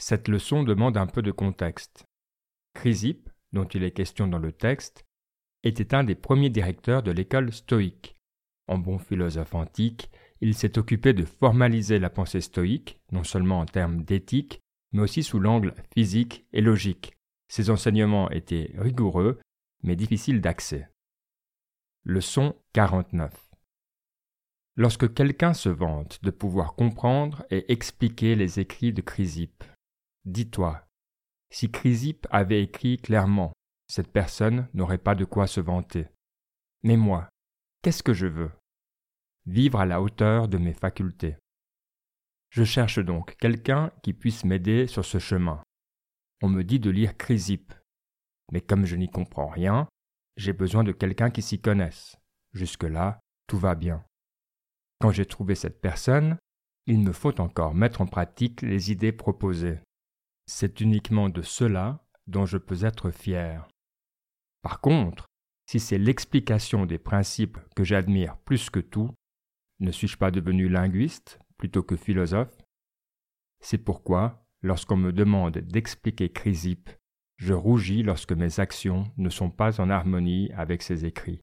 Cette leçon demande un peu de contexte. Chrysippe, dont il est question dans le texte, était un des premiers directeurs de l'école stoïque. En bon philosophe antique, il s'est occupé de formaliser la pensée stoïque, non seulement en termes d'éthique, mais aussi sous l'angle physique et logique. Ses enseignements étaient rigoureux, mais difficiles d'accès. Leçon 49 Lorsque quelqu'un se vante de pouvoir comprendre et expliquer les écrits de Chrysippe, dis-toi, si Chrysippe avait écrit clairement, cette personne n'aurait pas de quoi se vanter. Mais moi, qu'est-ce que je veux? Vivre à la hauteur de mes facultés. Je cherche donc quelqu'un qui puisse m'aider sur ce chemin. On me dit de lire Chrysippe. Mais comme je n'y comprends rien, j'ai besoin de quelqu'un qui s'y connaisse. Jusque-là, tout va bien. Quand j'ai trouvé cette personne, il me faut encore mettre en pratique les idées proposées. C'est uniquement de cela dont je peux être fier. Par contre, si c'est l'explication des principes que j'admire plus que tout, ne suis-je pas devenu linguiste plutôt que philosophe? C'est pourquoi, lorsqu'on me demande d'expliquer Chrysippe, je rougis lorsque mes actions ne sont pas en harmonie avec ses écrits.